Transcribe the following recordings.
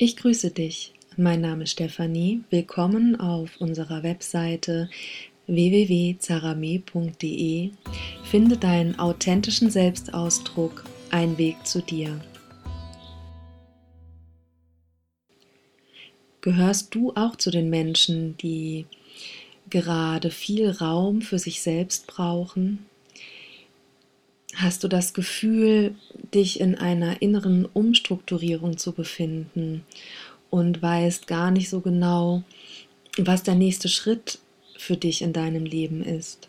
Ich grüße dich. Mein Name ist Stefanie. Willkommen auf unserer Webseite www.zarame.de. Finde deinen authentischen Selbstausdruck, ein Weg zu dir. Gehörst du auch zu den Menschen, die gerade viel Raum für sich selbst brauchen? Hast du das Gefühl, dich in einer inneren Umstrukturierung zu befinden und weißt gar nicht so genau, was der nächste Schritt für dich in deinem Leben ist?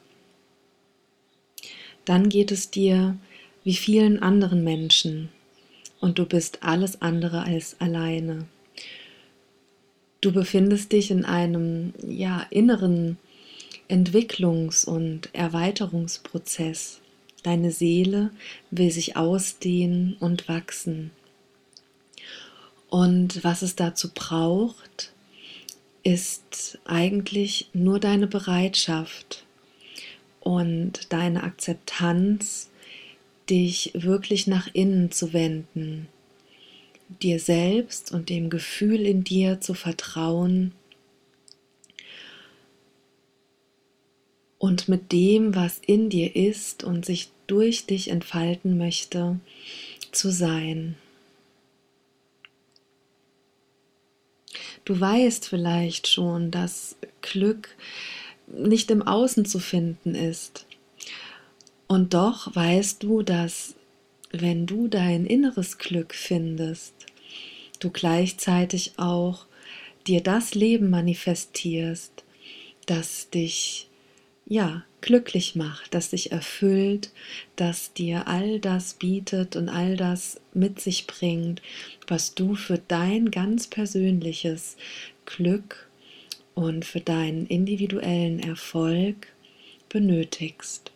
Dann geht es dir wie vielen anderen Menschen und du bist alles andere als alleine. Du befindest dich in einem ja inneren Entwicklungs- und Erweiterungsprozess. Deine Seele will sich ausdehnen und wachsen. Und was es dazu braucht, ist eigentlich nur deine Bereitschaft und deine Akzeptanz, dich wirklich nach innen zu wenden, dir selbst und dem Gefühl in dir zu vertrauen und mit dem, was in dir ist und sich durch dich entfalten möchte, zu sein. Du weißt vielleicht schon, dass Glück nicht im Außen zu finden ist. Und doch weißt du, dass wenn du dein inneres Glück findest, du gleichzeitig auch dir das Leben manifestierst, das dich ja, glücklich macht, das dich erfüllt, das dir all das bietet und all das mit sich bringt, was du für dein ganz persönliches Glück und für deinen individuellen Erfolg benötigst.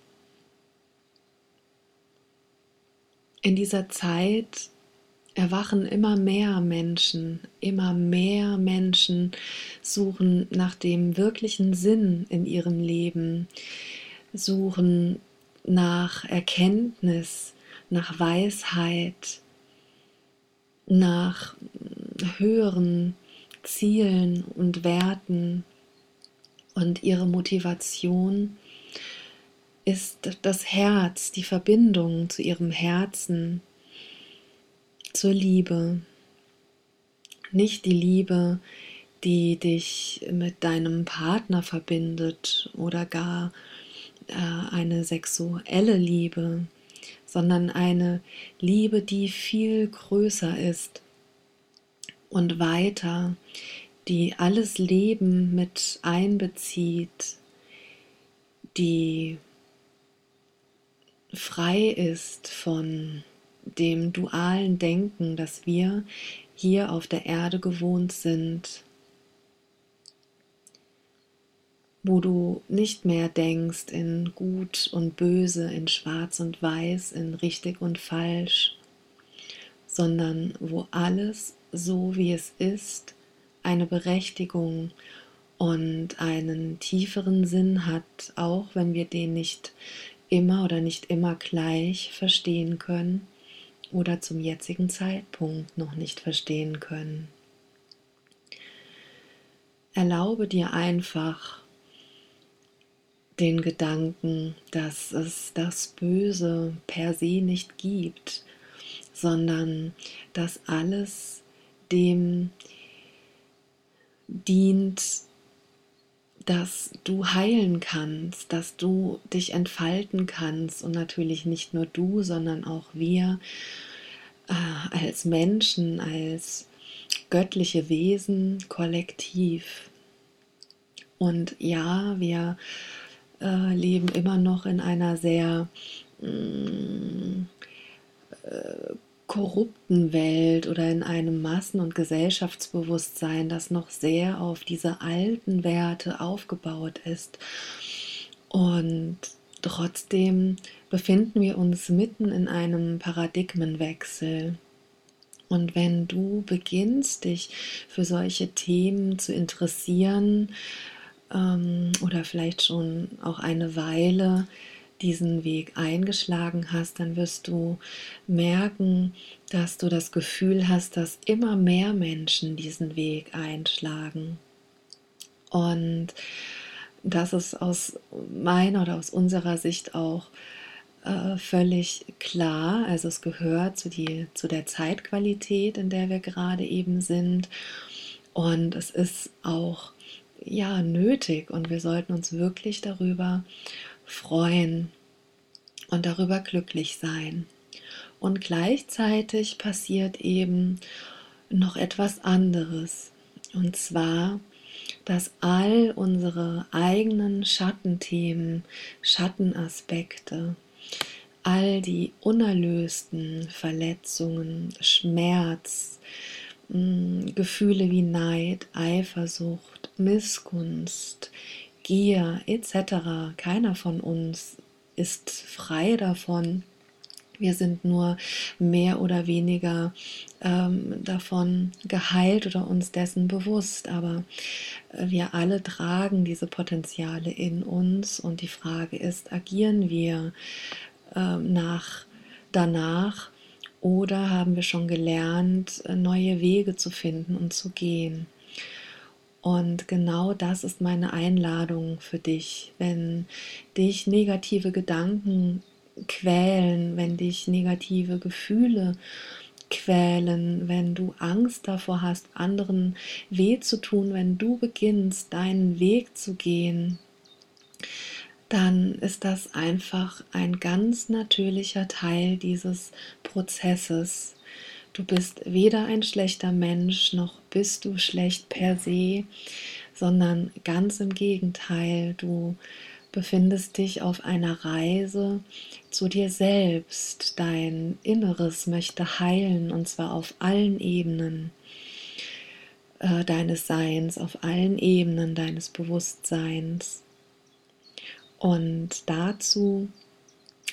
In dieser Zeit erwachen immer mehr Menschen, immer mehr Menschen suchen nach dem wirklichen Sinn in ihrem Leben, suchen nach Erkenntnis, nach Weisheit, nach höheren Zielen und Werten. Und ihre Motivation ist das Herz, die Verbindung zu ihrem Herzen, zur Liebe. Nicht die Liebe, die dich mit deinem Partner verbindet oder gar äh, eine sexuelle Liebe, sondern eine Liebe, die viel größer ist und weiter, die alles Leben mit einbezieht, die frei ist von dem dualen Denken, das wir hier auf der Erde gewohnt sind, wo du nicht mehr denkst in gut und böse, in schwarz und weiß, in richtig und falsch, sondern wo alles so wie es ist eine Berechtigung und einen tieferen Sinn hat, auch wenn wir den nicht immer oder nicht immer gleich verstehen können oder zum jetzigen Zeitpunkt noch nicht verstehen können. Erlaube dir einfach den Gedanken, dass es das Böse per se nicht gibt, sondern dass alles dem dient, dass du heilen kannst, dass du dich entfalten kannst und natürlich nicht nur du, sondern auch wir äh, als Menschen, als göttliche Wesen kollektiv. Und ja, wir äh, leben immer noch in einer sehr mm, äh, korrupten Welt oder in einem Massen- und Gesellschaftsbewusstsein, das noch sehr auf diese alten Werte aufgebaut ist. Und trotzdem befinden wir uns mitten in einem Paradigmenwechsel. Und wenn du beginnst, dich für solche Themen zu interessieren ähm, oder vielleicht schon auch eine Weile diesen Weg eingeschlagen hast, dann wirst du merken, dass du das Gefühl hast, dass immer mehr Menschen diesen Weg einschlagen. Und das ist aus meiner oder aus unserer Sicht auch äh, völlig klar. Also es gehört zu, die, zu der Zeitqualität, in der wir gerade eben sind. Und es ist auch ja nötig und wir sollten uns wirklich darüber freuen und darüber glücklich sein. Und gleichzeitig passiert eben noch etwas anderes. Und zwar, dass all unsere eigenen Schattenthemen, Schattenaspekte, all die unerlösten Verletzungen, Schmerz, mm, Gefühle wie Neid, Eifersucht, Missgunst, Gier etc. Keiner von uns ist frei davon. Wir sind nur mehr oder weniger ähm, davon geheilt oder uns dessen bewusst. Aber äh, wir alle tragen diese Potenziale in uns und die Frage ist, agieren wir äh, nach danach oder haben wir schon gelernt, äh, neue Wege zu finden und zu gehen? Und genau das ist meine Einladung für dich. Wenn dich negative Gedanken quälen, wenn dich negative Gefühle quälen, wenn du Angst davor hast, anderen weh zu tun, wenn du beginnst, deinen Weg zu gehen, dann ist das einfach ein ganz natürlicher Teil dieses Prozesses. Du bist weder ein schlechter Mensch, noch bist du schlecht per se, sondern ganz im Gegenteil, du befindest dich auf einer Reise zu dir selbst. Dein Inneres möchte heilen und zwar auf allen Ebenen äh, deines Seins, auf allen Ebenen deines Bewusstseins. Und dazu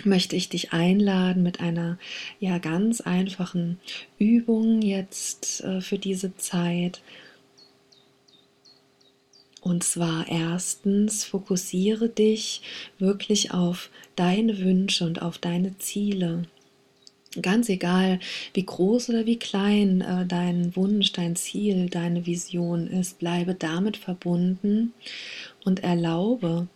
möchte ich dich einladen mit einer ja ganz einfachen Übung jetzt äh, für diese Zeit. Und zwar erstens, fokussiere dich wirklich auf deine Wünsche und auf deine Ziele. Ganz egal, wie groß oder wie klein äh, dein Wunsch, dein Ziel, deine Vision ist, bleibe damit verbunden und erlaube,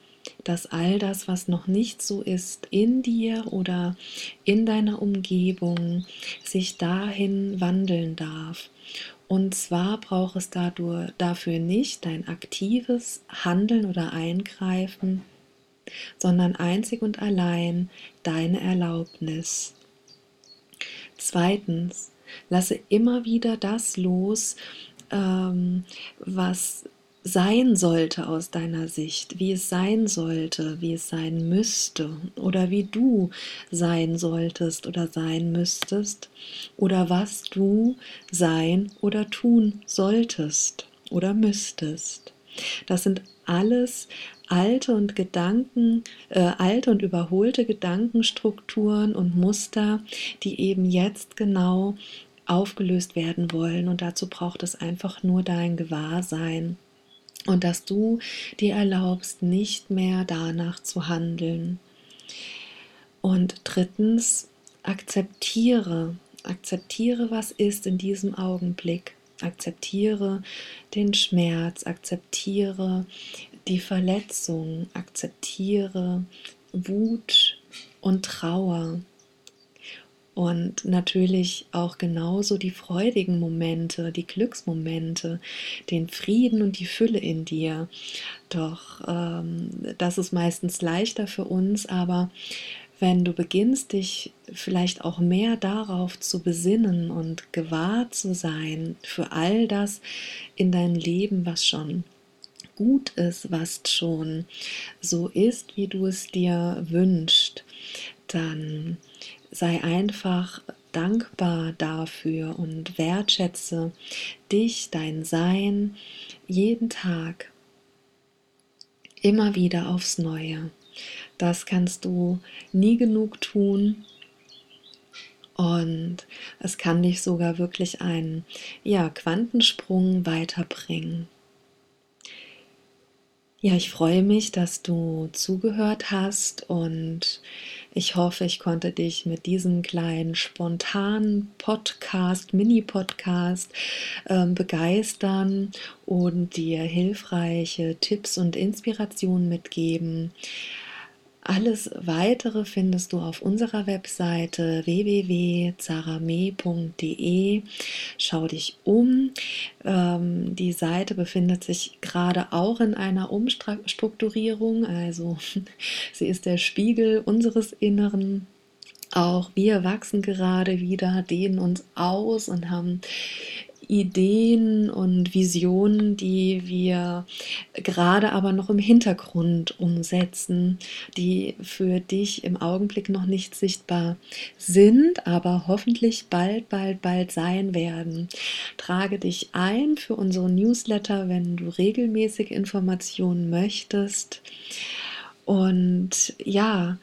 dass all das, was noch nicht so ist, in dir oder in deiner Umgebung sich dahin wandeln darf. Und zwar braucht es dadurch, dafür nicht dein aktives Handeln oder Eingreifen, sondern einzig und allein deine Erlaubnis. Zweitens, lasse immer wieder das los, ähm, was sein sollte aus deiner Sicht, wie es sein sollte, wie es sein müsste oder wie du sein solltest oder sein müsstest oder was du sein oder tun solltest oder müsstest. Das sind alles alte und Gedanken, äh, alte und überholte Gedankenstrukturen und Muster, die eben jetzt genau aufgelöst werden wollen. Und dazu braucht es einfach nur dein Gewahrsein und dass du dir erlaubst, nicht mehr danach zu handeln. Und drittens, akzeptiere, akzeptiere, was ist in diesem Augenblick. Akzeptiere den Schmerz, akzeptiere die Verletzung, akzeptiere Wut und Trauer und natürlich auch genauso die freudigen Momente, die Glücksmomente, den Frieden und die Fülle in dir. Doch ähm, das ist meistens leichter für uns, aber wenn du beginnst, dich vielleicht auch mehr darauf zu besinnen und gewahr zu sein für all das in deinem Leben, was schon gut ist, was schon so ist, wie du es dir wünschst, dann sei einfach dankbar dafür und wertschätze dich, dein Sein jeden Tag immer wieder aufs Neue. Das kannst du nie genug tun und es kann dich sogar wirklich einen ja, Quantensprung weiterbringen. Ja, ich freue mich, dass du zugehört hast und ich hoffe, ich konnte dich mit diesem kleinen spontanen Podcast, Mini-Podcast äh, begeistern und dir hilfreiche Tipps und Inspirationen mitgeben. Alles weitere findest du auf unserer Webseite www.zarame.de. Schau dich um. Ähm, die Seite befindet sich gerade auch in einer Umstrukturierung. Also sie ist der Spiegel unseres Inneren. Auch wir wachsen gerade wieder, dehnen uns aus und haben Ideen und Visionen, die wir gerade aber noch im Hintergrund umsetzen, die für dich im Augenblick noch nicht sichtbar sind, aber hoffentlich bald, bald, bald sein werden. Trage dich ein für unseren Newsletter, wenn du regelmäßig Informationen möchtest. Und ja,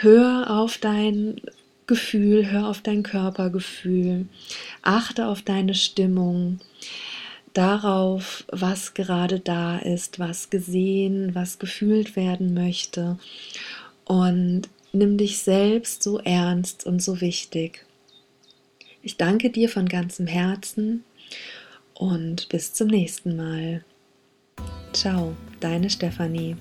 hör auf dein Gefühl, hör auf dein Körpergefühl, achte auf deine Stimmung, darauf, was gerade da ist, was gesehen, was gefühlt werden möchte und nimm dich selbst so ernst und so wichtig. Ich danke dir von ganzem Herzen und bis zum nächsten Mal. Ciao, deine Stefanie.